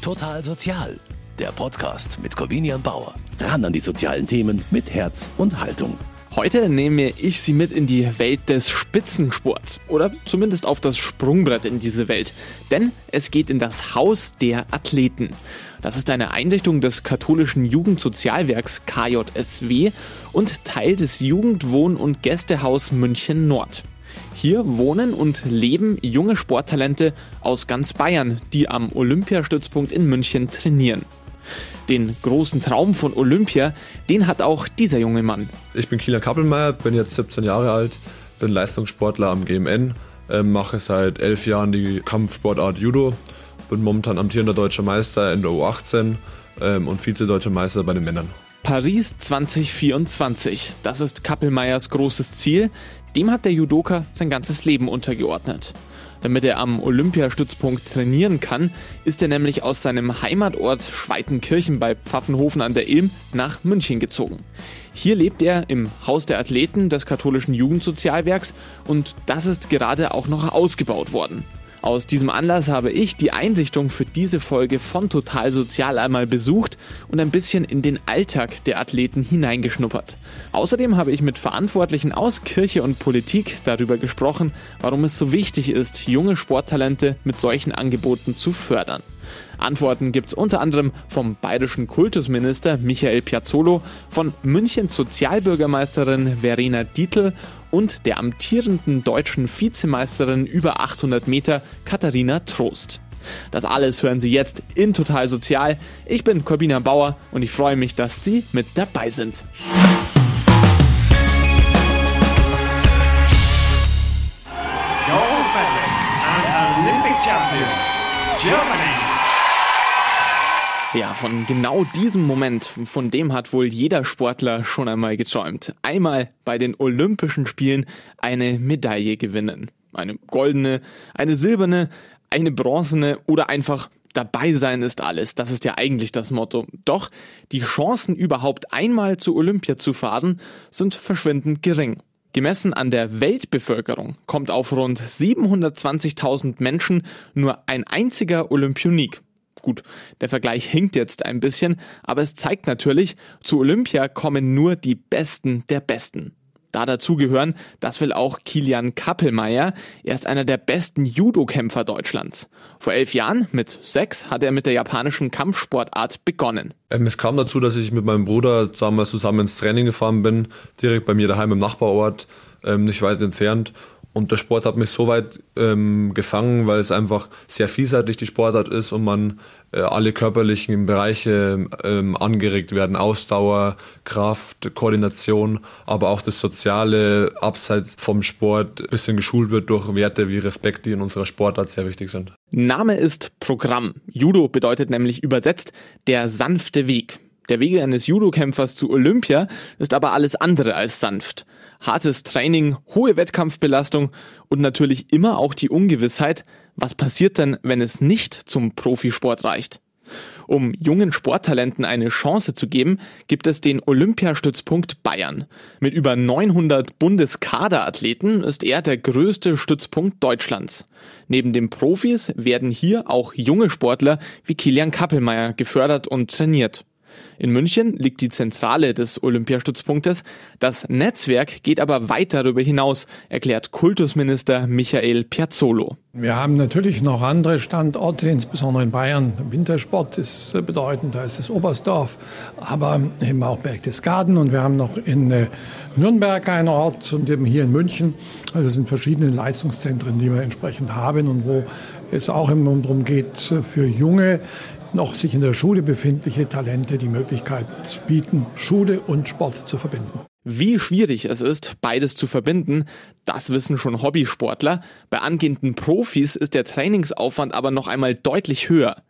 Total Sozial, der Podcast mit Corvinian Bauer. Ran an die sozialen Themen mit Herz und Haltung. Heute nehme ich Sie mit in die Welt des Spitzensports oder zumindest auf das Sprungbrett in diese Welt. Denn es geht in das Haus der Athleten. Das ist eine Einrichtung des katholischen Jugendsozialwerks KJSW und Teil des Jugendwohn- und Gästehaus München Nord. Hier wohnen und leben junge Sporttalente aus ganz Bayern, die am Olympiastützpunkt in München trainieren. Den großen Traum von Olympia, den hat auch dieser junge Mann. Ich bin Kieler Kappelmeier, bin jetzt 17 Jahre alt, bin Leistungssportler am GMN, äh, mache seit elf Jahren die Kampfsportart Judo, bin momentan amtierender deutscher Meister in der U18 ähm, und Vize-deutscher Meister bei den Männern. Paris 2024, das ist Kappelmeiers großes Ziel. Dem hat der Judoka sein ganzes Leben untergeordnet. Damit er am Olympiastützpunkt trainieren kann, ist er nämlich aus seinem Heimatort Schweitenkirchen bei Pfaffenhofen an der Ilm nach München gezogen. Hier lebt er im Haus der Athleten des katholischen Jugendsozialwerks und das ist gerade auch noch ausgebaut worden. Aus diesem Anlass habe ich die Einrichtung für diese Folge von Total Sozial einmal besucht und ein bisschen in den Alltag der Athleten hineingeschnuppert. Außerdem habe ich mit Verantwortlichen aus Kirche und Politik darüber gesprochen, warum es so wichtig ist, junge Sporttalente mit solchen Angeboten zu fördern. Antworten gibt es unter anderem vom bayerischen Kultusminister Michael Piazzolo, von Münchens Sozialbürgermeisterin Verena Dietl und der amtierenden deutschen Vizemeisterin über 800 Meter Katharina Trost. Das alles hören Sie jetzt in Total Sozial. Ich bin Corbina Bauer und ich freue mich, dass Sie mit dabei sind. Gold medalist and Olympic champion, Germany. Ja, von genau diesem Moment, von dem hat wohl jeder Sportler schon einmal geträumt. Einmal bei den Olympischen Spielen eine Medaille gewinnen. Eine goldene, eine silberne, eine bronzene oder einfach dabei sein ist alles. Das ist ja eigentlich das Motto. Doch die Chancen überhaupt einmal zu Olympia zu fahren sind verschwindend gering. Gemessen an der Weltbevölkerung kommt auf rund 720.000 Menschen nur ein einziger Olympionik. Gut, der Vergleich hinkt jetzt ein bisschen, aber es zeigt natürlich, zu Olympia kommen nur die Besten der Besten. Da dazugehören, das will auch Kilian Kappelmeier. Er ist einer der besten Judo-Kämpfer Deutschlands. Vor elf Jahren, mit sechs, hat er mit der japanischen Kampfsportart begonnen. Ähm, es kam dazu, dass ich mit meinem Bruder damals zusammen ins Training gefahren bin, direkt bei mir daheim im Nachbarort, ähm, nicht weit entfernt. Und der Sport hat mich so weit ähm, gefangen, weil es einfach sehr vielseitig die Sportart ist und man äh, alle körperlichen Bereiche ähm, angeregt werden. Ausdauer, Kraft, Koordination, aber auch das Soziale abseits vom Sport ein bisschen geschult wird durch Werte wie Respekt, die in unserer Sportart sehr wichtig sind. Name ist Programm. Judo bedeutet nämlich übersetzt der sanfte Weg. Der Weg eines Judokämpfers zu Olympia ist aber alles andere als sanft. Hartes Training, hohe Wettkampfbelastung und natürlich immer auch die Ungewissheit, was passiert denn, wenn es nicht zum Profisport reicht. Um jungen Sporttalenten eine Chance zu geben, gibt es den Olympiastützpunkt Bayern. Mit über 900 Bundeskaderathleten ist er der größte Stützpunkt Deutschlands. Neben den Profis werden hier auch junge Sportler wie Kilian Kappelmeier gefördert und trainiert. In München liegt die Zentrale des Olympiastützpunktes. Das Netzwerk geht aber weit darüber hinaus, erklärt Kultusminister Michael Piazzolo. Wir haben natürlich noch andere Standorte, insbesondere in Bayern. Wintersport ist bedeutend, da ist es Oberstdorf, aber eben auch Berchtesgaden und wir haben noch in äh, Nürnberg einen Ort und eben hier in München. Also es sind verschiedene Leistungszentren, die wir entsprechend haben und wo es auch immer darum geht, für junge noch sich in der Schule befindliche Talente die Möglichkeit bieten, Schule und Sport zu verbinden. Wie schwierig es ist, beides zu verbinden, das wissen schon Hobbysportler. Bei angehenden Profis ist der Trainingsaufwand aber noch einmal deutlich höher.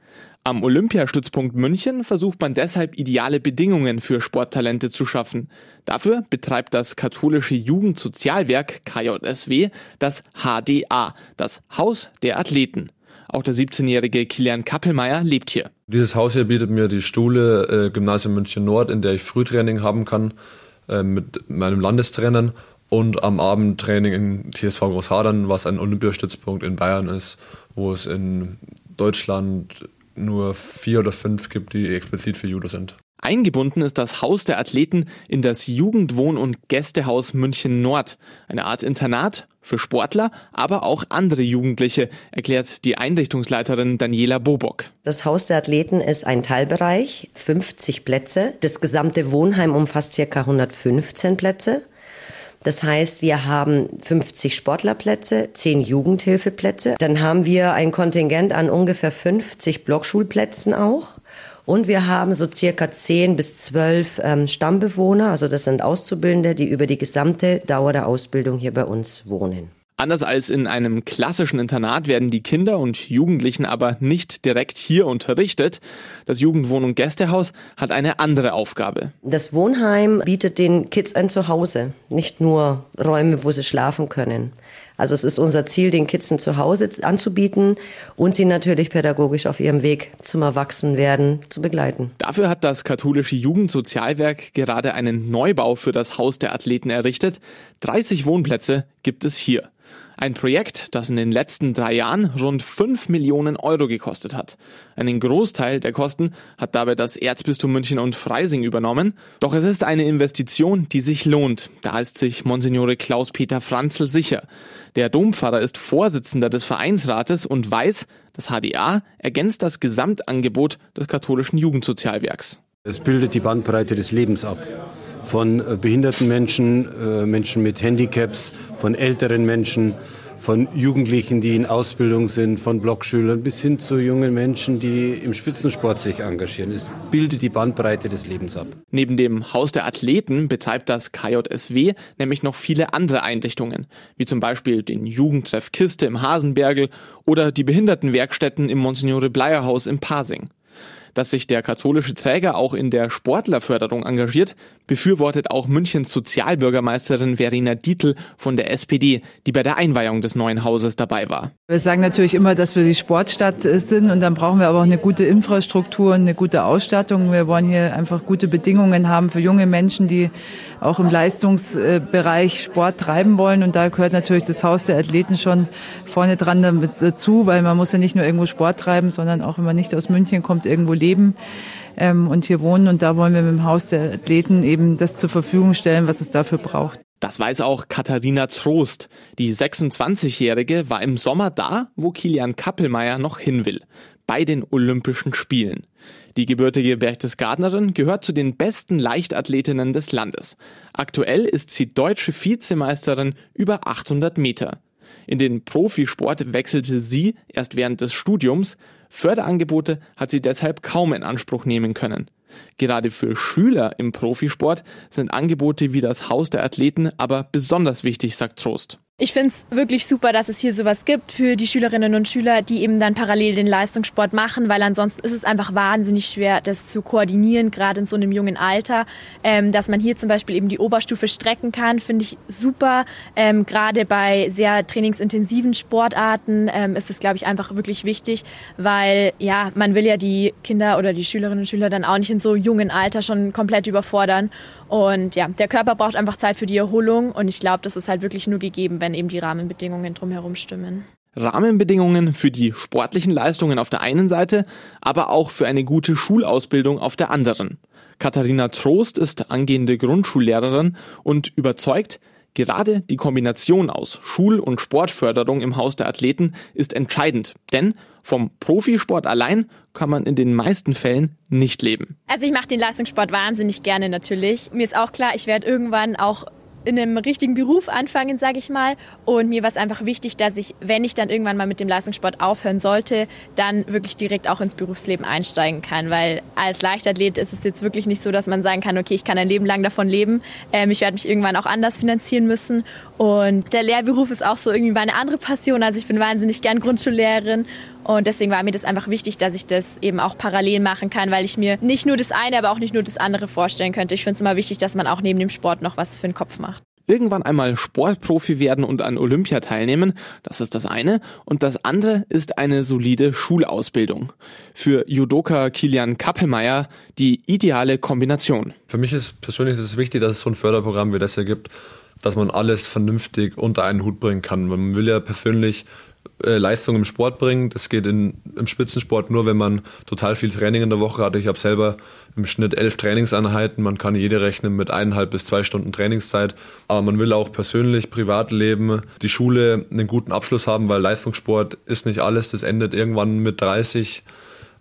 Am Olympiastützpunkt München versucht man deshalb ideale Bedingungen für Sporttalente zu schaffen. Dafür betreibt das katholische Jugendsozialwerk KJSW das HDA, das Haus der Athleten. Auch der 17-jährige Kilian Kappelmeier lebt hier. Dieses Haus hier bietet mir die Schule äh, Gymnasium München Nord, in der ich Frühtraining haben kann äh, mit meinem Landestrainer und am Abend Training in TSV Großhadern, was ein Olympiastützpunkt in Bayern ist, wo es in Deutschland nur vier oder fünf gibt, die explizit für Judo sind. Eingebunden ist das Haus der Athleten in das Jugendwohn- und Gästehaus München Nord, eine Art Internat für Sportler, aber auch andere Jugendliche, erklärt die Einrichtungsleiterin Daniela Bobock. Das Haus der Athleten ist ein Teilbereich, 50 Plätze. Das gesamte Wohnheim umfasst ca. 115 Plätze. Das heißt, wir haben 50 Sportlerplätze, 10 Jugendhilfeplätze. Dann haben wir ein Kontingent an ungefähr 50 Blockschulplätzen auch. Und wir haben so circa 10 bis 12 ähm, Stammbewohner, also das sind Auszubildende, die über die gesamte Dauer der Ausbildung hier bei uns wohnen. Anders als in einem klassischen Internat werden die Kinder und Jugendlichen aber nicht direkt hier unterrichtet. Das Jugendwohnung Gästehaus hat eine andere Aufgabe. Das Wohnheim bietet den Kids ein Zuhause, nicht nur Räume, wo sie schlafen können. Also es ist unser Ziel, den Kids ein Zuhause anzubieten und sie natürlich pädagogisch auf ihrem Weg zum Erwachsenwerden zu begleiten. Dafür hat das katholische Jugendsozialwerk gerade einen Neubau für das Haus der Athleten errichtet. 30 Wohnplätze gibt es hier. Ein Projekt, das in den letzten drei Jahren rund 5 Millionen Euro gekostet hat. Einen Großteil der Kosten hat dabei das Erzbistum München und Freising übernommen. Doch es ist eine Investition, die sich lohnt. Da ist sich Monsignore Klaus-Peter Franzl sicher. Der Dompfarrer ist Vorsitzender des Vereinsrates und weiß, das HDA ergänzt das Gesamtangebot des katholischen Jugendsozialwerks. Es bildet die Bandbreite des Lebens ab von äh, behinderten Menschen, äh, Menschen mit Handicaps, von älteren Menschen, von Jugendlichen, die in Ausbildung sind, von Blockschülern bis hin zu jungen Menschen, die im Spitzensport sich engagieren. Es bildet die Bandbreite des Lebens ab. Neben dem Haus der Athleten betreibt das KJSW nämlich noch viele andere Einrichtungen, wie zum Beispiel den Jugendtreff Kiste im Hasenbergel oder die Behindertenwerkstätten im Monsignore Bleier Haus im Pasing. Dass sich der katholische Träger auch in der Sportlerförderung engagiert, befürwortet auch Münchens Sozialbürgermeisterin Verena Dietl von der SPD, die bei der Einweihung des neuen Hauses dabei war. Wir sagen natürlich immer, dass wir die Sportstadt äh, sind und dann brauchen wir aber auch eine gute Infrastruktur und eine gute Ausstattung. Wir wollen hier einfach gute Bedingungen haben für junge Menschen, die auch im Leistungsbereich Sport treiben wollen und da gehört natürlich das Haus der Athleten schon vorne dran dazu, weil man muss ja nicht nur irgendwo Sport treiben, sondern auch wenn man nicht aus München kommt, irgendwo leben ähm, und hier wohnen. Und da wollen wir mit dem Haus der Athleten eben das zur Verfügung stellen, was es dafür braucht. Das weiß auch Katharina Trost. Die 26-Jährige war im Sommer da, wo Kilian Kappelmeier noch hin will. Bei den Olympischen Spielen. Die gebürtige Berchtesgadenerin gehört zu den besten Leichtathletinnen des Landes. Aktuell ist sie deutsche Vizemeisterin über 800 Meter. In den Profisport wechselte sie erst während des Studiums. Förderangebote hat sie deshalb kaum in Anspruch nehmen können. Gerade für Schüler im Profisport sind Angebote wie das Haus der Athleten aber besonders wichtig, sagt Trost. Ich finde es wirklich super, dass es hier sowas gibt für die Schülerinnen und Schüler, die eben dann parallel den Leistungssport machen, weil ansonsten ist es einfach wahnsinnig schwer, das zu koordinieren, gerade in so einem jungen Alter. Ähm, dass man hier zum Beispiel eben die Oberstufe strecken kann, finde ich super. Ähm, gerade bei sehr trainingsintensiven Sportarten ähm, ist es, glaube ich, einfach wirklich wichtig, weil ja, man will ja die Kinder oder die Schülerinnen und Schüler dann auch nicht in so jungen Alter schon komplett überfordern. Und ja, der Körper braucht einfach Zeit für die Erholung und ich glaube, das ist halt wirklich nur gegeben, wenn eben die Rahmenbedingungen drumherum stimmen. Rahmenbedingungen für die sportlichen Leistungen auf der einen Seite, aber auch für eine gute Schulausbildung auf der anderen. Katharina Trost ist angehende Grundschullehrerin und überzeugt, gerade die Kombination aus Schul- und Sportförderung im Haus der Athleten ist entscheidend, denn vom Profisport allein kann man in den meisten Fällen nicht leben. Also ich mache den Leistungssport wahnsinnig gerne natürlich. Mir ist auch klar, ich werde irgendwann auch in einem richtigen Beruf anfangen, sage ich mal. Und mir war es einfach wichtig, dass ich, wenn ich dann irgendwann mal mit dem Leistungssport aufhören sollte, dann wirklich direkt auch ins Berufsleben einsteigen kann. Weil als Leichtathlet ist es jetzt wirklich nicht so, dass man sagen kann, okay, ich kann ein Leben lang davon leben. Ähm, ich werde mich irgendwann auch anders finanzieren müssen. Und der Lehrberuf ist auch so irgendwie meine andere Passion. Also ich bin wahnsinnig gern Grundschullehrerin und deswegen war mir das einfach wichtig, dass ich das eben auch parallel machen kann, weil ich mir nicht nur das eine, aber auch nicht nur das andere vorstellen könnte. Ich finde es immer wichtig, dass man auch neben dem Sport noch was für den Kopf macht. Irgendwann einmal Sportprofi werden und an Olympia teilnehmen, das ist das eine. Und das andere ist eine solide Schulausbildung. Für Judoka Kilian Kappelmeier die ideale Kombination. Für mich ist persönlich ist es wichtig, dass es so ein Förderprogramm wie das hier gibt, dass man alles vernünftig unter einen Hut bringen kann. Man will ja persönlich äh, Leistung im Sport bringen. Das geht in, im Spitzensport nur, wenn man total viel Training in der Woche hat. Ich habe selber im Schnitt elf Trainingseinheiten. Man kann jede rechnen mit eineinhalb bis zwei Stunden Trainingszeit. Aber man will auch persönlich, privat leben, die Schule einen guten Abschluss haben, weil Leistungssport ist nicht alles. Das endet irgendwann mit 30.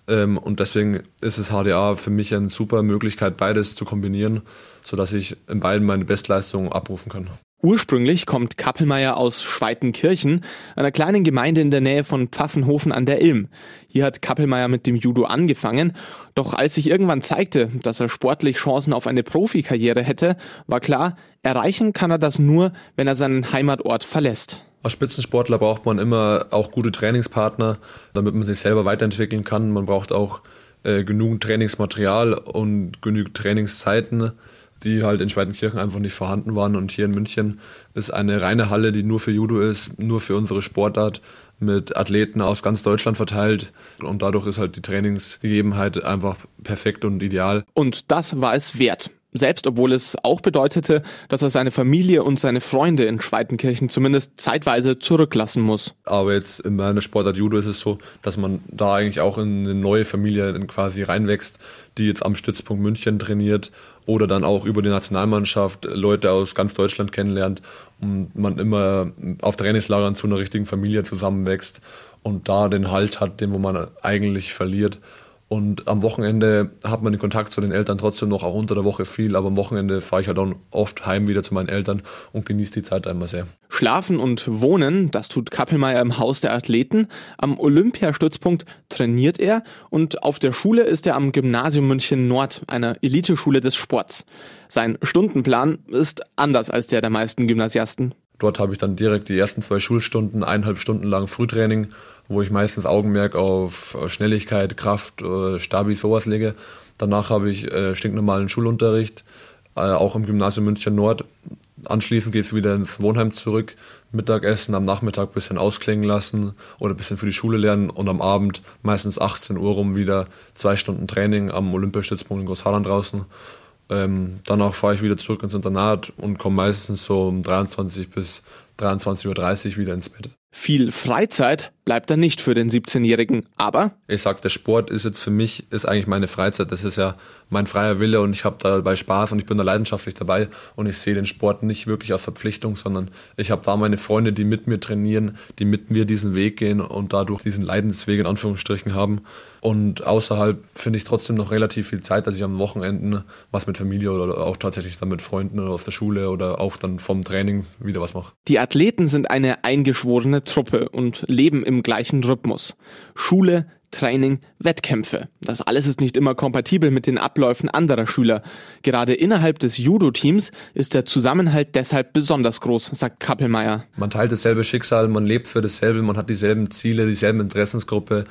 Ähm, und deswegen ist es HDA für mich eine super Möglichkeit, beides zu kombinieren, sodass ich in beiden meine Bestleistungen abrufen kann. Ursprünglich kommt Kappelmeier aus Schweitenkirchen, einer kleinen Gemeinde in der Nähe von Pfaffenhofen an der Ilm. Hier hat Kappelmeier mit dem Judo angefangen, doch als sich irgendwann zeigte, dass er sportlich Chancen auf eine Profikarriere hätte, war klar, erreichen kann er das nur, wenn er seinen Heimatort verlässt. Als Spitzensportler braucht man immer auch gute Trainingspartner, damit man sich selber weiterentwickeln kann. Man braucht auch äh, genügend Trainingsmaterial und genügend Trainingszeiten die halt in Schweitenkirchen einfach nicht vorhanden waren. Und hier in München ist eine reine Halle, die nur für Judo ist, nur für unsere Sportart, mit Athleten aus ganz Deutschland verteilt. Und dadurch ist halt die Trainingsgegebenheit einfach perfekt und ideal. Und das war es wert selbst obwohl es auch bedeutete, dass er seine Familie und seine Freunde in Schweitenkirchen zumindest zeitweise zurücklassen muss. Aber jetzt in meiner Sportart Judo ist es so, dass man da eigentlich auch in eine neue Familie quasi reinwächst, die jetzt am Stützpunkt München trainiert oder dann auch über die Nationalmannschaft Leute aus ganz Deutschland kennenlernt und man immer auf Trainingslagern zu einer richtigen Familie zusammenwächst und da den Halt hat, den wo man eigentlich verliert. Und am Wochenende hat man den Kontakt zu den Eltern trotzdem noch, auch unter der Woche viel, aber am Wochenende fahre ich halt dann oft heim wieder zu meinen Eltern und genieße die Zeit einmal sehr. Schlafen und Wohnen, das tut Kappelmeier im Haus der Athleten. Am Olympiastützpunkt trainiert er und auf der Schule ist er am Gymnasium München Nord, einer Eliteschule des Sports. Sein Stundenplan ist anders als der der meisten Gymnasiasten. Dort habe ich dann direkt die ersten zwei Schulstunden, eineinhalb Stunden lang Frühtraining, wo ich meistens Augenmerk auf Schnelligkeit, Kraft, äh, Stabi, sowas lege. Danach habe ich äh, stinknormalen Schulunterricht, äh, auch im Gymnasium München Nord. Anschließend geht es wieder ins Wohnheim zurück, Mittagessen, am Nachmittag ein bisschen ausklingen lassen oder ein bisschen für die Schule lernen und am Abend meistens 18 Uhr rum wieder zwei Stunden Training am Olympiastützpunkt in Großharland draußen ähm, danach fahre ich wieder zurück ins Internat und komme meistens so um 23 bis 23.30 Uhr wieder ins Bett. Viel Freizeit bleibt da nicht für den 17-Jährigen, aber ich sag, der Sport ist jetzt für mich ist eigentlich meine Freizeit. Das ist ja mein freier Wille und ich habe dabei Spaß und ich bin da leidenschaftlich dabei und ich sehe den Sport nicht wirklich als Verpflichtung, sondern ich habe da meine Freunde, die mit mir trainieren, die mit mir diesen Weg gehen und dadurch diesen Leidensweg in Anführungsstrichen haben. Und außerhalb finde ich trotzdem noch relativ viel Zeit, dass ich am Wochenende was mit Familie oder auch tatsächlich dann mit Freunden oder aus der Schule oder auch dann vom Training wieder was mache. Die Athleten sind eine eingeschworene Truppe und leben im gleichen Rhythmus. Schule, Training, Wettkämpfe. Das alles ist nicht immer kompatibel mit den Abläufen anderer Schüler. Gerade innerhalb des Judo-Teams ist der Zusammenhalt deshalb besonders groß, sagt Kappelmeier. Man teilt dasselbe Schicksal, man lebt für dasselbe, man hat dieselben Ziele, dieselben Interessensgruppe.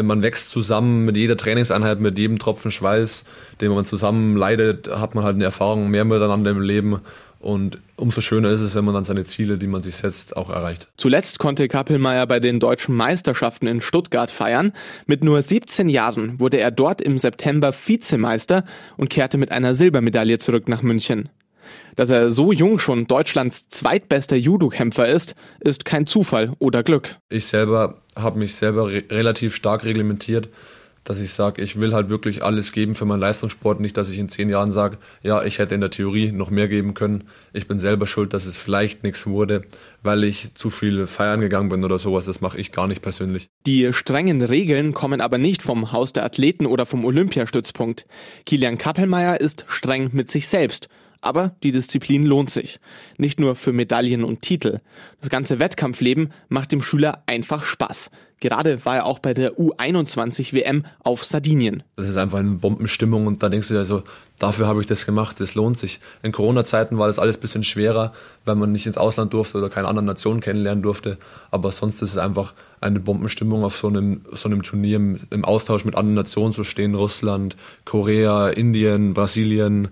Man wächst zusammen mit jeder Trainingseinheit, mit jedem Tropfen Schweiß, den man zusammen leidet, hat man halt eine Erfahrung mehr miteinander im Leben. Und umso schöner ist es, wenn man dann seine Ziele, die man sich setzt, auch erreicht. Zuletzt konnte Kappelmeier bei den deutschen Meisterschaften in Stuttgart feiern. Mit nur 17 Jahren wurde er dort im September Vizemeister und kehrte mit einer Silbermedaille zurück nach München. Dass er so jung schon Deutschlands zweitbester Judo-Kämpfer ist, ist kein Zufall oder Glück. Ich selber habe mich selber re relativ stark reglementiert dass ich sage, ich will halt wirklich alles geben für meinen Leistungssport. Nicht, dass ich in zehn Jahren sage, ja, ich hätte in der Theorie noch mehr geben können. Ich bin selber schuld, dass es vielleicht nichts wurde, weil ich zu viel feiern gegangen bin oder sowas. Das mache ich gar nicht persönlich. Die strengen Regeln kommen aber nicht vom Haus der Athleten oder vom Olympiastützpunkt. Kilian Kappelmeier ist streng mit sich selbst aber die Disziplin lohnt sich. Nicht nur für Medaillen und Titel. Das ganze Wettkampfleben macht dem Schüler einfach Spaß. Gerade war er auch bei der U21 WM auf Sardinien. Das ist einfach eine Bombenstimmung und da denkst du dir so, dafür habe ich das gemacht, das lohnt sich. In Corona-Zeiten war das alles ein bisschen schwerer, weil man nicht ins Ausland durfte oder keine anderen Nationen kennenlernen durfte. Aber sonst ist es einfach eine Bombenstimmung auf so einem, so einem Turnier im Austausch mit anderen Nationen zu stehen. Russland, Korea, Indien, Brasilien,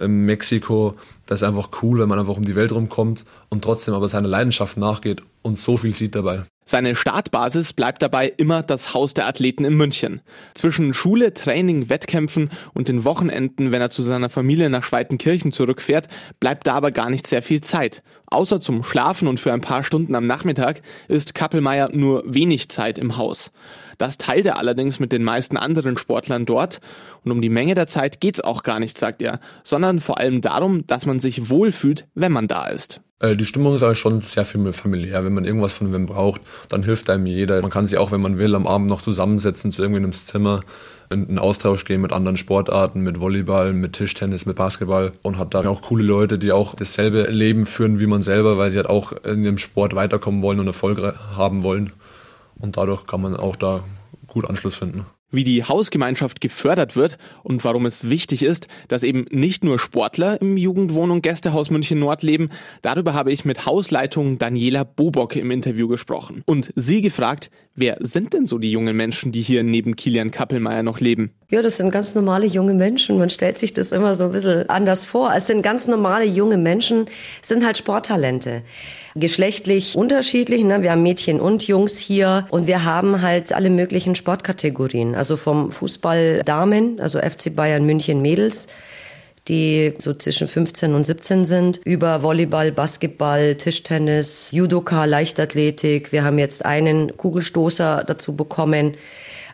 in Mexiko. Das ist einfach cool, wenn man einfach um die Welt rumkommt und trotzdem aber seiner Leidenschaft nachgeht und so viel sieht dabei. Seine Startbasis bleibt dabei immer das Haus der Athleten in München. Zwischen Schule, Training, Wettkämpfen und den Wochenenden, wenn er zu seiner Familie nach Schweitenkirchen zurückfährt, bleibt da aber gar nicht sehr viel Zeit. Außer zum Schlafen und für ein paar Stunden am Nachmittag ist Kappelmeier nur wenig Zeit im Haus. Das teilt er allerdings mit den meisten anderen Sportlern dort. Und um die Menge der Zeit geht's auch gar nicht, sagt er, sondern vor allem darum, dass man sich wohlfühlt, wenn man da ist. Äh, die Stimmung ist schon sehr viel familiär. Wenn man irgendwas von wem braucht, dann hilft einem jeder. Man kann sich auch, wenn man will, am Abend noch zusammensetzen zu irgendwie einem Zimmer, in einen Austausch gehen mit anderen Sportarten, mit Volleyball, mit Tischtennis, mit Basketball und hat da auch coole Leute, die auch dasselbe Leben führen wie man selber, weil sie halt auch in dem Sport weiterkommen wollen und Erfolg haben wollen. Und dadurch kann man auch da gut Anschluss finden wie die Hausgemeinschaft gefördert wird und warum es wichtig ist, dass eben nicht nur Sportler im Jugendwohn- und Gästehaus München Nord leben. Darüber habe ich mit Hausleitung Daniela Bobock im Interview gesprochen und sie gefragt, wer sind denn so die jungen Menschen, die hier neben Kilian Kappelmeier noch leben? Ja, das sind ganz normale junge Menschen. Man stellt sich das immer so ein bisschen anders vor. Es sind ganz normale junge Menschen, es sind halt Sporttalente geschlechtlich unterschiedlich. Ne? Wir haben Mädchen und Jungs hier und wir haben halt alle möglichen Sportkategorien. Also vom Fußball Damen, also FC Bayern München Mädels, die so zwischen 15 und 17 sind, über Volleyball, Basketball, Tischtennis, Judoka, Leichtathletik. Wir haben jetzt einen Kugelstoßer dazu bekommen.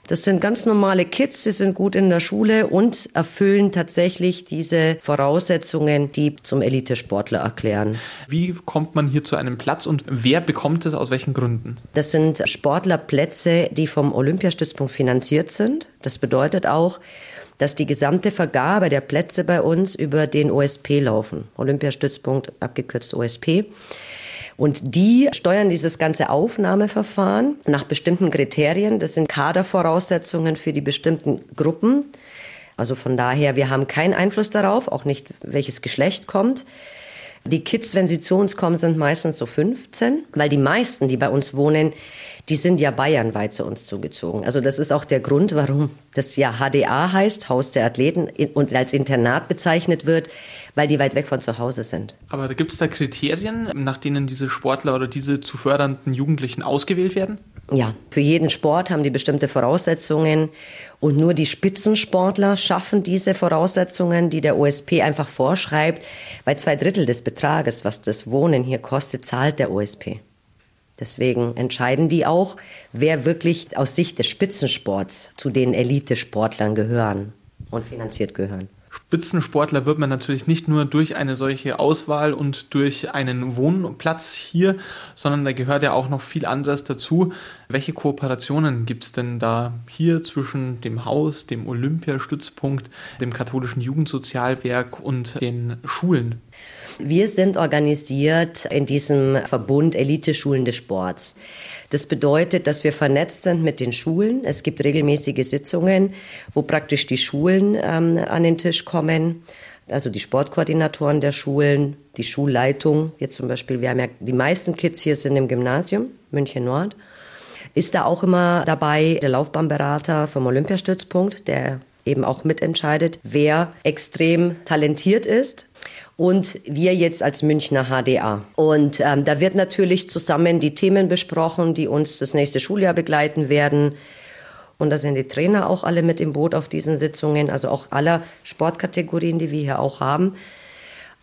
Das sind ganz normale Kids, sie sind gut in der Schule und erfüllen tatsächlich diese Voraussetzungen, die zum Elitesportler erklären. Wie kommt man hier zu einem Platz und wer bekommt es aus welchen Gründen? Das sind Sportlerplätze, die vom Olympiastützpunkt finanziert sind. Das bedeutet auch, dass die gesamte Vergabe der Plätze bei uns über den OSP laufen. Olympiastützpunkt, abgekürzt OSP. Und die steuern dieses ganze Aufnahmeverfahren nach bestimmten Kriterien. Das sind Kadervoraussetzungen für die bestimmten Gruppen. Also von daher, wir haben keinen Einfluss darauf, auch nicht welches Geschlecht kommt. Die Kids, wenn sie zu uns kommen, sind meistens so 15, weil die meisten, die bei uns wohnen, die sind ja bayernweit zu uns zugezogen. Also das ist auch der Grund, warum das ja HDA heißt, Haus der Athleten, und als Internat bezeichnet wird, weil die weit weg von zu Hause sind. Aber gibt es da Kriterien, nach denen diese Sportler oder diese zu fördernden Jugendlichen ausgewählt werden? Ja, für jeden Sport haben die bestimmte Voraussetzungen und nur die Spitzensportler schaffen diese Voraussetzungen, die der OSP einfach vorschreibt, weil zwei Drittel des Betrages, was das Wohnen hier kostet, zahlt der OSP. Deswegen entscheiden die auch, wer wirklich aus Sicht des Spitzensports zu den Elitesportlern gehören und finanziert gehören. Spitzensportler wird man natürlich nicht nur durch eine solche Auswahl und durch einen Wohnplatz hier, sondern da gehört ja auch noch viel anderes dazu. Welche Kooperationen gibt es denn da hier zwischen dem Haus, dem Olympiastützpunkt, dem katholischen Jugendsozialwerk und den Schulen? Wir sind organisiert in diesem Verbund Elite-Schulen des Sports. Das bedeutet, dass wir vernetzt sind mit den Schulen. Es gibt regelmäßige Sitzungen, wo praktisch die Schulen ähm, an den Tisch kommen. Also die Sportkoordinatoren der Schulen, die Schulleitung. Jetzt zum Beispiel, wir haben ja die meisten Kids hier sind im Gymnasium, München Nord. Ist da auch immer dabei der Laufbahnberater vom Olympiastützpunkt, der eben auch mitentscheidet, wer extrem talentiert ist und wir jetzt als Münchner HDA. Und ähm, da wird natürlich zusammen die Themen besprochen, die uns das nächste Schuljahr begleiten werden. Und da sind die Trainer auch alle mit im Boot auf diesen Sitzungen, also auch aller Sportkategorien, die wir hier auch haben.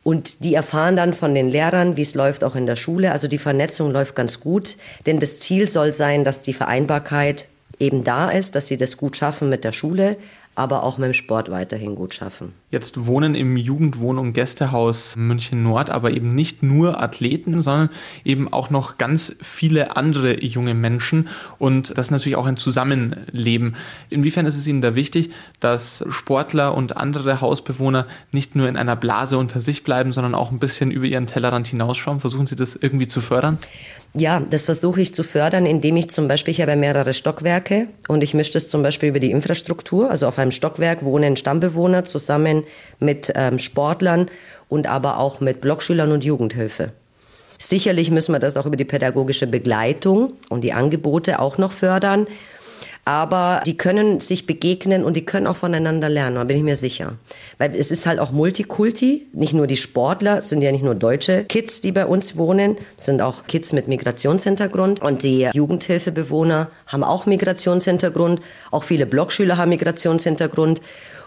Und die erfahren dann von den Lehrern, wie es läuft auch in der Schule. Also die Vernetzung läuft ganz gut, denn das Ziel soll sein, dass die Vereinbarkeit eben da ist, dass sie das gut schaffen mit der Schule, aber auch mit dem Sport weiterhin gut schaffen. Jetzt wohnen im Jugendwohn- und Gästehaus München Nord aber eben nicht nur Athleten, sondern eben auch noch ganz viele andere junge Menschen und das ist natürlich auch ein Zusammenleben. Inwiefern ist es Ihnen da wichtig, dass Sportler und andere Hausbewohner nicht nur in einer Blase unter sich bleiben, sondern auch ein bisschen über ihren Tellerrand hinausschauen? Versuchen Sie das irgendwie zu fördern? Ja, das versuche ich zu fördern, indem ich zum Beispiel, ich habe mehrere Stockwerke und ich mische das zum Beispiel über die Infrastruktur. Also auf einem Stockwerk wohnen Stammbewohner zusammen mit ähm, Sportlern und aber auch mit Blockschülern und Jugendhilfe. Sicherlich müssen wir das auch über die pädagogische Begleitung und die Angebote auch noch fördern. Aber die können sich begegnen und die können auch voneinander lernen, da bin ich mir sicher. Weil es ist halt auch Multikulti, nicht nur die Sportler, es sind ja nicht nur deutsche Kids, die bei uns wohnen, es sind auch Kids mit Migrationshintergrund und die Jugendhilfebewohner haben auch Migrationshintergrund, auch viele Blockschüler haben Migrationshintergrund.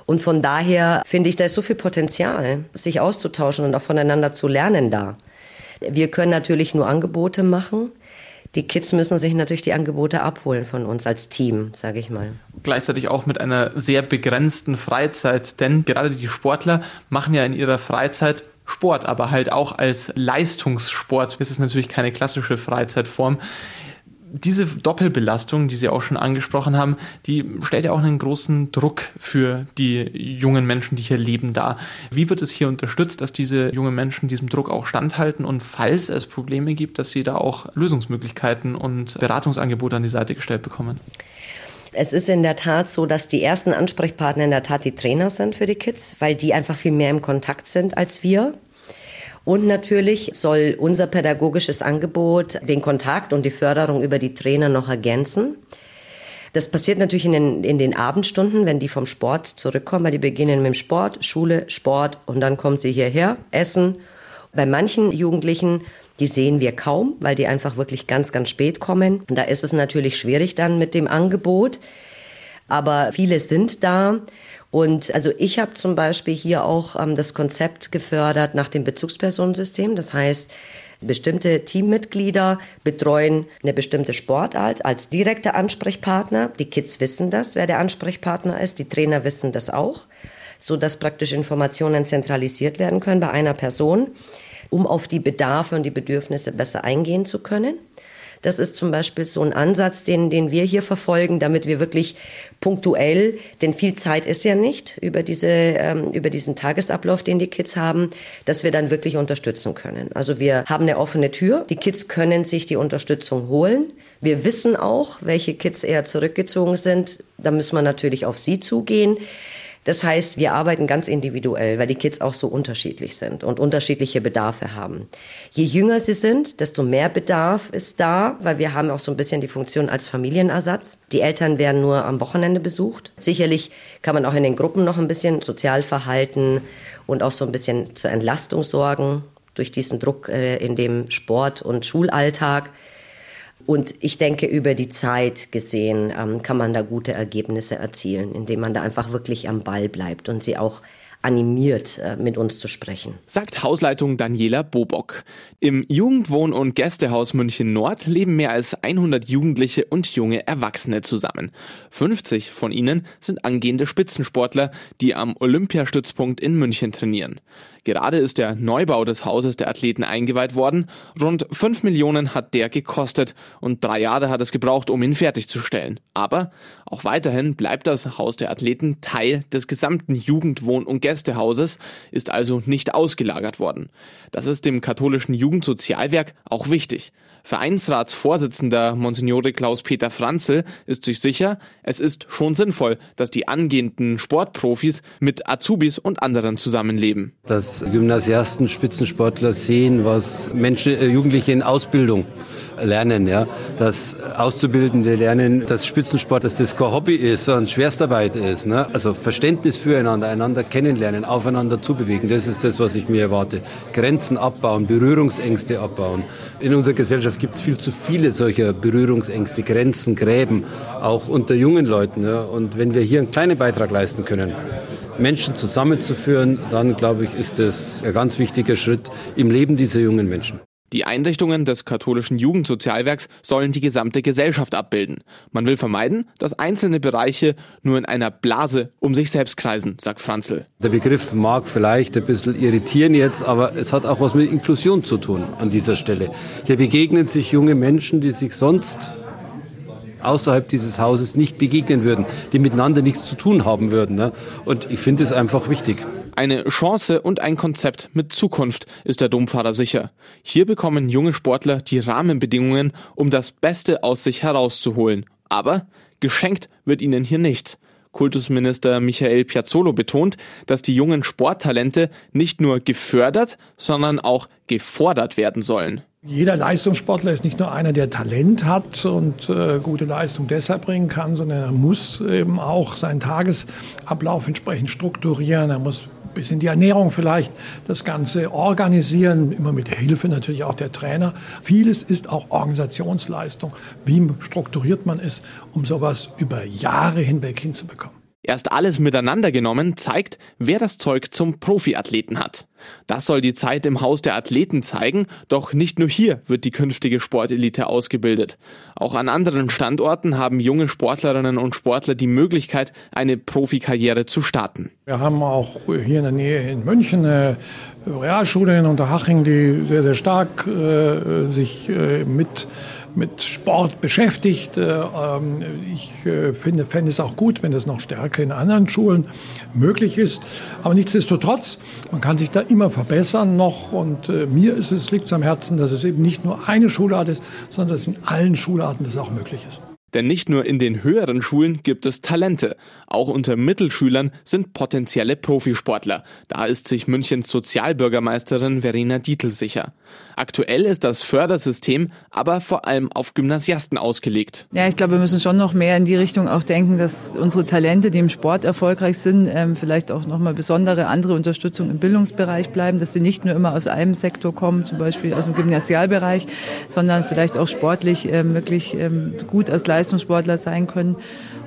Und von daher finde ich, da ist so viel Potenzial, sich auszutauschen und auch voneinander zu lernen da. Wir können natürlich nur Angebote machen. Die Kids müssen sich natürlich die Angebote abholen von uns als Team, sage ich mal. Gleichzeitig auch mit einer sehr begrenzten Freizeit, denn gerade die Sportler machen ja in ihrer Freizeit Sport, aber halt auch als Leistungssport. Das ist natürlich keine klassische Freizeitform diese Doppelbelastung, die Sie auch schon angesprochen haben, die stellt ja auch einen großen Druck für die jungen Menschen, die hier leben, dar. Wie wird es hier unterstützt, dass diese jungen Menschen diesem Druck auch standhalten und falls es Probleme gibt, dass sie da auch Lösungsmöglichkeiten und Beratungsangebote an die Seite gestellt bekommen? Es ist in der Tat so, dass die ersten Ansprechpartner in der Tat die Trainer sind für die Kids, weil die einfach viel mehr im Kontakt sind als wir. Und natürlich soll unser pädagogisches Angebot den Kontakt und die Förderung über die Trainer noch ergänzen. Das passiert natürlich in den, in den Abendstunden, wenn die vom Sport zurückkommen, weil die beginnen mit dem Sport, Schule, Sport und dann kommen sie hierher, essen. Bei manchen Jugendlichen, die sehen wir kaum, weil die einfach wirklich ganz, ganz spät kommen. Und da ist es natürlich schwierig dann mit dem Angebot. Aber viele sind da. Und also ich habe zum Beispiel hier auch ähm, das Konzept gefördert nach dem Bezugspersonensystem. Das heißt, bestimmte Teammitglieder betreuen eine bestimmte Sportart als direkter Ansprechpartner. Die Kids wissen das, wer der Ansprechpartner ist. Die Trainer wissen das auch, so dass praktisch Informationen zentralisiert werden können bei einer Person, um auf die Bedarfe und die Bedürfnisse besser eingehen zu können. Das ist zum Beispiel so ein Ansatz, den, den wir hier verfolgen, damit wir wirklich punktuell, denn viel Zeit ist ja nicht über, diese, ähm, über diesen Tagesablauf, den die Kids haben, dass wir dann wirklich unterstützen können. Also wir haben eine offene Tür. Die Kids können sich die Unterstützung holen. Wir wissen auch, welche Kids eher zurückgezogen sind. Da müssen wir natürlich auf sie zugehen. Das heißt, wir arbeiten ganz individuell, weil die Kids auch so unterschiedlich sind und unterschiedliche Bedarfe haben. Je jünger sie sind, desto mehr Bedarf ist da, weil wir haben auch so ein bisschen die Funktion als Familienersatz. Die Eltern werden nur am Wochenende besucht. Sicherlich kann man auch in den Gruppen noch ein bisschen Sozialverhalten und auch so ein bisschen zur Entlastung sorgen durch diesen Druck äh, in dem Sport- und Schulalltag. Und ich denke, über die Zeit gesehen ähm, kann man da gute Ergebnisse erzielen, indem man da einfach wirklich am Ball bleibt und sie auch animiert, äh, mit uns zu sprechen. Sagt Hausleitung Daniela Bobock. Im Jugendwohn- und Gästehaus München Nord leben mehr als 100 Jugendliche und junge Erwachsene zusammen. 50 von ihnen sind angehende Spitzensportler, die am Olympiastützpunkt in München trainieren. Gerade ist der Neubau des Hauses der Athleten eingeweiht worden. Rund 5 Millionen hat der gekostet und drei Jahre hat es gebraucht, um ihn fertigzustellen. Aber auch weiterhin bleibt das Haus der Athleten Teil des gesamten Jugendwohn- und Gästehauses, ist also nicht ausgelagert worden. Das ist dem katholischen Jugendsozialwerk auch wichtig. Vereinsratsvorsitzender Monsignore Klaus-Peter Franzl ist sich sicher, es ist schon sinnvoll, dass die angehenden Sportprofis mit Azubis und anderen zusammenleben. Dass Gymnasiasten, Spitzensportler sehen, was Menschen, äh, Jugendliche in Ausbildung lernen, ja. Dass Auszubildende lernen, dass Spitzensport, dass das kein Hobby ist, sondern Schwerstarbeit ist. Ne? Also Verständnis füreinander, einander kennenlernen, aufeinander zubewegen. Das ist das, was ich mir erwarte. Grenzen abbauen, Berührungsängste abbauen. In unserer Gesellschaft gibt es viel zu viele solcher Berührungsängste, Grenzen, Gräben, auch unter jungen Leuten. Ja? Und wenn wir hier einen kleinen Beitrag leisten können, Menschen zusammenzuführen, dann glaube ich, ist das ein ganz wichtiger Schritt im Leben dieser jungen Menschen. Die Einrichtungen des katholischen Jugendsozialwerks sollen die gesamte Gesellschaft abbilden. Man will vermeiden, dass einzelne Bereiche nur in einer Blase um sich selbst kreisen, sagt Franzl. Der Begriff mag vielleicht ein bisschen irritieren jetzt, aber es hat auch was mit Inklusion zu tun an dieser Stelle. Hier begegnen sich junge Menschen, die sich sonst außerhalb dieses Hauses nicht begegnen würden, die miteinander nichts zu tun haben würden. Ne? Und ich finde es einfach wichtig. Eine Chance und ein Konzept mit Zukunft ist der Dompfarrer sicher. Hier bekommen junge Sportler die Rahmenbedingungen, um das Beste aus sich herauszuholen. Aber geschenkt wird ihnen hier nicht. Kultusminister Michael Piazzolo betont, dass die jungen Sporttalente nicht nur gefördert, sondern auch gefordert werden sollen. Jeder Leistungssportler ist nicht nur einer, der Talent hat und äh, gute Leistung deshalb bringen kann, sondern er muss eben auch seinen Tagesablauf entsprechend strukturieren. Er muss bis in die Ernährung vielleicht das Ganze organisieren, immer mit Hilfe natürlich auch der Trainer. Vieles ist auch Organisationsleistung. Wie strukturiert man es, um sowas über Jahre hinweg hinzubekommen? Erst alles miteinander genommen zeigt, wer das Zeug zum Profiathleten hat. Das soll die Zeit im Haus der Athleten zeigen, doch nicht nur hier wird die künftige Sportelite ausgebildet. Auch an anderen Standorten haben junge Sportlerinnen und Sportler die Möglichkeit, eine Profikarriere zu starten. Wir haben auch hier in der Nähe in München eine Realschule in Unterhaching, die sehr, sehr stark äh, sich äh, mit mit Sport beschäftigt. Äh, ähm, ich äh, finde, fände es auch gut, wenn das noch stärker in anderen Schulen möglich ist. Aber nichtsdestotrotz, man kann sich da immer verbessern noch. Und äh, mir ist es, liegt es am Herzen, dass es eben nicht nur eine Schulart ist, sondern dass in allen Schularten das auch möglich ist. Denn nicht nur in den höheren Schulen gibt es Talente. Auch unter Mittelschülern sind potenzielle Profisportler. Da ist sich Münchens Sozialbürgermeisterin Verena Dietl sicher. Aktuell ist das Fördersystem aber vor allem auf Gymnasiasten ausgelegt. Ja, ich glaube, wir müssen schon noch mehr in die Richtung auch denken, dass unsere Talente, die im Sport erfolgreich sind, ähm, vielleicht auch nochmal besondere andere Unterstützung im Bildungsbereich bleiben, dass sie nicht nur immer aus einem Sektor kommen, zum Beispiel aus dem Gymnasialbereich, sondern vielleicht auch sportlich ähm, wirklich ähm, gut als Leistungssportler sein können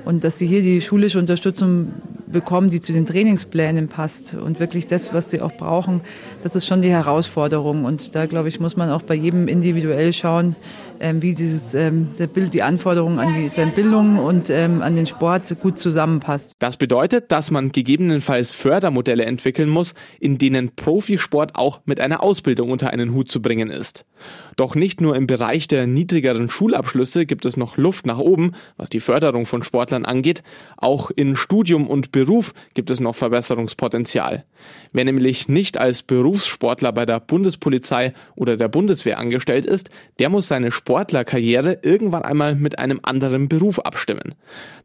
und dass sie hier die schulische Unterstützung bekommen, die zu den Trainingsplänen passt und wirklich das, was sie auch brauchen, das ist schon die Herausforderung. Und da, glaube ich, muss man auch bei jedem individuell schauen, wie dieses, ähm, Bild, die Anforderungen an die, Bildung und ähm, an den Sport gut zusammenpasst. Das bedeutet, dass man gegebenenfalls Fördermodelle entwickeln muss, in denen Profisport auch mit einer Ausbildung unter einen Hut zu bringen ist. Doch nicht nur im Bereich der niedrigeren Schulabschlüsse gibt es noch Luft nach oben, was die Förderung von Sportlern angeht. Auch in Studium und Beruf gibt es noch Verbesserungspotenzial. Wer nämlich nicht als Berufssportler bei der Bundespolizei oder der Bundeswehr angestellt ist, der muss seine Sportlerkarriere irgendwann einmal mit einem anderen Beruf abstimmen.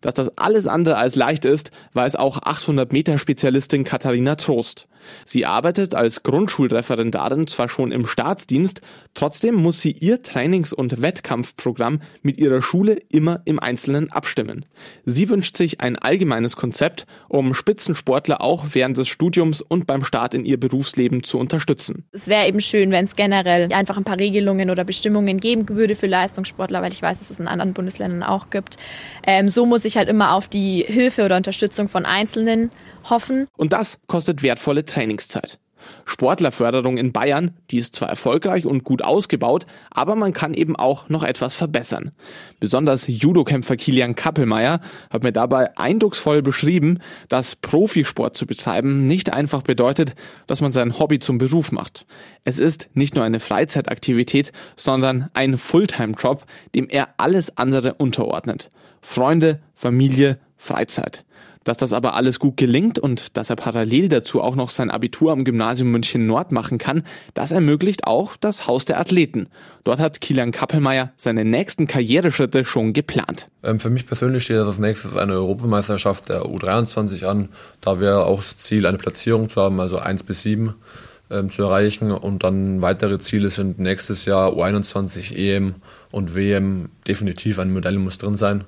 Dass das alles andere als leicht ist, weiß auch 800 Meter Spezialistin Katharina Trost. Sie arbeitet als Grundschulreferendarin zwar schon im Staatsdienst, trotzdem muss sie ihr Trainings- und Wettkampfprogramm mit ihrer Schule immer im Einzelnen abstimmen. Sie wünscht sich ein allgemeines Konzept, um Spitzensportler auch während des Studiums und beim Start in ihr Berufsleben zu unterstützen. Es wäre eben schön, wenn es generell einfach ein paar Regelungen oder Bestimmungen geben würde für Leistungssportler, weil ich weiß, dass es in anderen Bundesländern auch gibt. Ähm, so muss ich halt immer auf die Hilfe oder Unterstützung von Einzelnen hoffen. Und das kostet wertvolle Trainingszeit. Sportlerförderung in Bayern, die ist zwar erfolgreich und gut ausgebaut, aber man kann eben auch noch etwas verbessern. Besonders Judokämpfer Kilian Kappelmeier hat mir dabei eindrucksvoll beschrieben, dass Profisport zu betreiben nicht einfach bedeutet, dass man sein Hobby zum Beruf macht. Es ist nicht nur eine Freizeitaktivität, sondern ein Fulltime-Job, dem er alles andere unterordnet. Freunde, Familie, Freizeit. Dass das aber alles gut gelingt und dass er parallel dazu auch noch sein Abitur am Gymnasium München Nord machen kann, das ermöglicht auch das Haus der Athleten. Dort hat Kilian Kappelmeier seine nächsten Karriereschritte schon geplant. Ähm, für mich persönlich steht als nächstes eine Europameisterschaft der U23 an. Da wäre auch das Ziel, eine Platzierung zu haben, also 1 bis 7 ähm, zu erreichen. Und dann weitere Ziele sind nächstes Jahr U21 EM und WM. Definitiv eine Medaille muss drin sein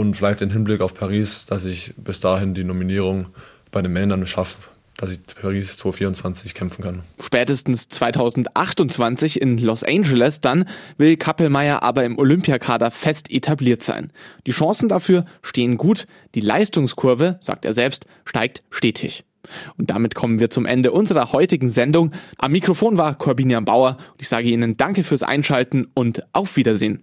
und vielleicht den Hinblick auf Paris, dass ich bis dahin die Nominierung bei den Männern schaffe, dass ich Paris 2024 kämpfen kann. Spätestens 2028 in Los Angeles dann will Kappelmeier aber im Olympiakader fest etabliert sein. Die Chancen dafür stehen gut, die Leistungskurve, sagt er selbst, steigt stetig. Und damit kommen wir zum Ende unserer heutigen Sendung. Am Mikrofon war Corbinian Bauer und ich sage Ihnen danke fürs Einschalten und auf Wiedersehen.